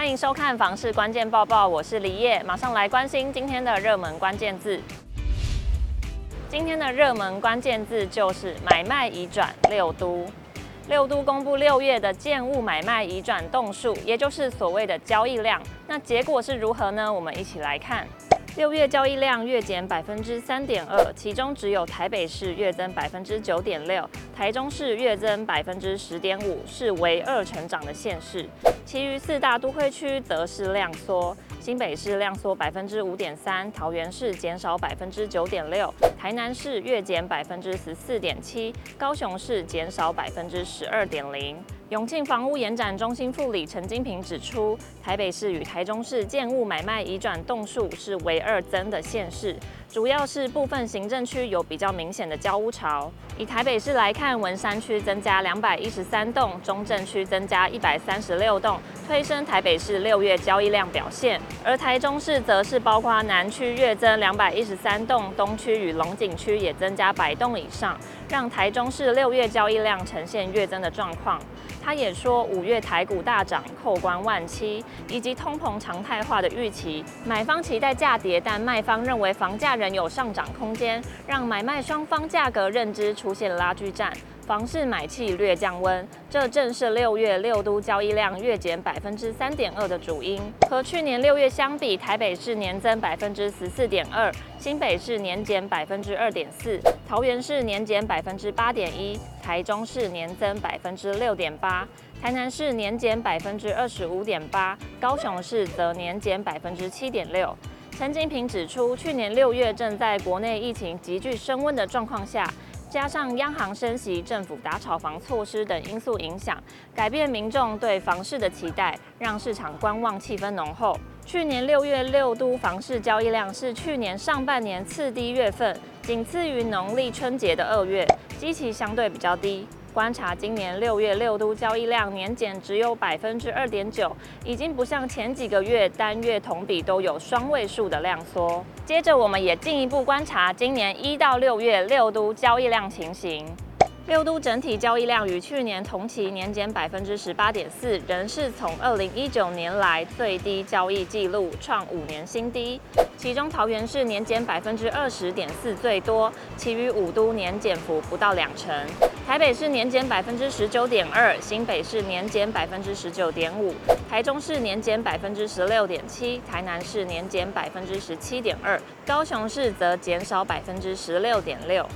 欢迎收看房市关键报报，我是李叶，马上来关心今天的热门关键字。今天的热门关键字就是买卖移转六都。六都公布六月的建物买卖移转动数，也就是所谓的交易量。那结果是如何呢？我们一起来看。六月交易量月减百分之三点二，其中只有台北市月增百分之九点六，台中市月增百分之十点五，是唯二成长的县市。其余四大都会区则是量缩，新北市量缩百分之五点三，桃园市减少百分之九点六，台南市月减百分之十四点七，高雄市减少百分之十二点零。永庆房屋延展中心副理陈金平指出，台北市与台中市建物买卖移转栋数是唯二增的县市，主要是部分行政区有比较明显的交屋潮。以台北市来看，文山区增加两百一十三栋，中正区增加一百三十六栋，推升台北市六月交易量表现。而台中市则是包括南区月增两百一十三栋，东区与龙井区也增加百栋以上，让台中市六月交易量呈现月增的状况。他也说，五月台股大涨，扣关万七，以及通膨常态化的预期，买方期待价跌，但卖方认为房价仍有上涨空间，让买卖双方价格认知出现拉锯战。房市买气略降温，这正是六月六都交易量月减百分之三点二的主因。和去年六月相比，台北市年增百分之十四点二，新北市年减百分之二点四，桃园市年减百分之八点一，台中市年增百分之六点八，台南市年减百分之二十五点八，高雄市则年减百分之七点六。陈金平指出，去年六月正在国内疫情急剧升温的状况下。加上央行升息、政府打炒房措施等因素影响，改变民众对房市的期待，让市场观望气氛浓厚。去年六月六都房市交易量是去年上半年次低月份，仅次于农历春节的二月，基期相对比较低。观察今年六月六都交易量年减只有百分之二点九，已经不像前几个月单月同比都有双位数的量缩。接着，我们也进一步观察今年一到六月六都交易量情形。六都整体交易量与去年同期年减百分之十八点四，仍是从二零一九年来最低交易记录，创五年新低。其中桃园市年减百分之二十点四最多，其余五都年减幅不到两成。台北市年减百分之十九点二，新北市年减百分之十九点五，台中市年减百分之十六点七，台南市年减百分之十七点二，高雄市则减少百分之十六点六。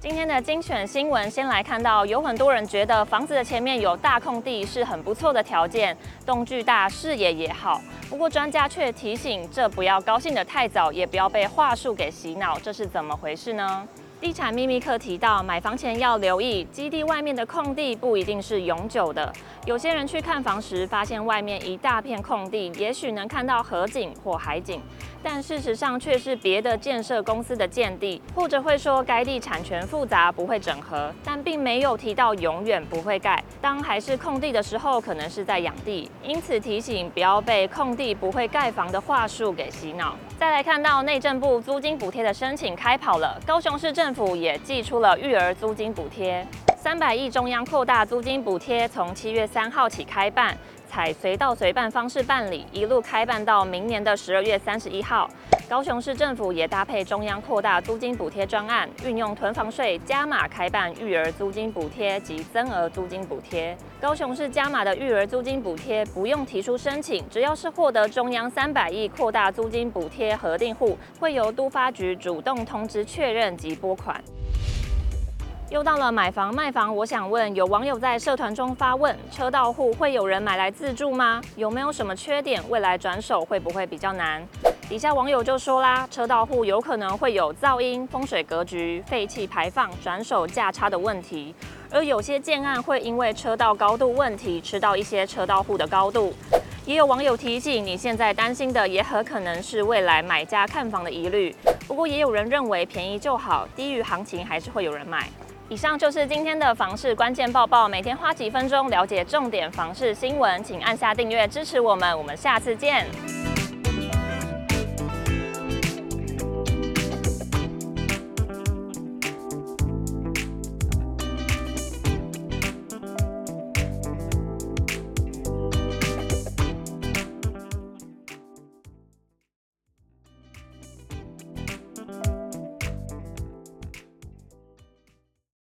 今天的精选新闻，先来看到，有很多人觉得房子的前面有大空地是很不错的条件，动距大，视野也好。不过专家却提醒，这不要高兴得太早，也不要被话术给洗脑，这是怎么回事呢？地产秘密课提到，买房前要留意，基地外面的空地不一定是永久的。有些人去看房时，发现外面一大片空地，也许能看到河景或海景，但事实上却是别的建设公司的建地，或者会说该地产权复杂，不会整合，但并没有提到永远不会盖。当还是空地的时候，可能是在养地，因此提醒不要被空地不会盖房的话术给洗脑。再来看到内政部租金补贴的申请开跑了，高雄市政。府也寄出了育儿租金补贴，三百亿中央扩大租金补贴，从七月三号起开办，采随到随办方式办理，一路开办到明年的十二月三十一号。高雄市政府也搭配中央扩大租金补贴专案，运用囤房税加码开办育儿租金补贴及增额租金补贴。高雄市加码的育儿租金补贴不用提出申请，只要是获得中央三百亿扩大租金补贴核定户，会由都发局主动通知确认及拨款。又到了买房卖房，我想问，有网友在社团中发问：车道户会有人买来自住吗？有没有什么缺点？未来转手会不会比较难？底下网友就说啦，车道户有可能会有噪音、风水格局、废气排放、转手价差的问题，而有些建案会因为车道高度问题吃到一些车道户的高度。也有网友提醒，你现在担心的也很可能是未来买家看房的疑虑。不过也有人认为便宜就好，低于行情还是会有人买。以上就是今天的房市关键报报，每天花几分钟了解重点房市新闻，请按下订阅支持我们，我们下次见。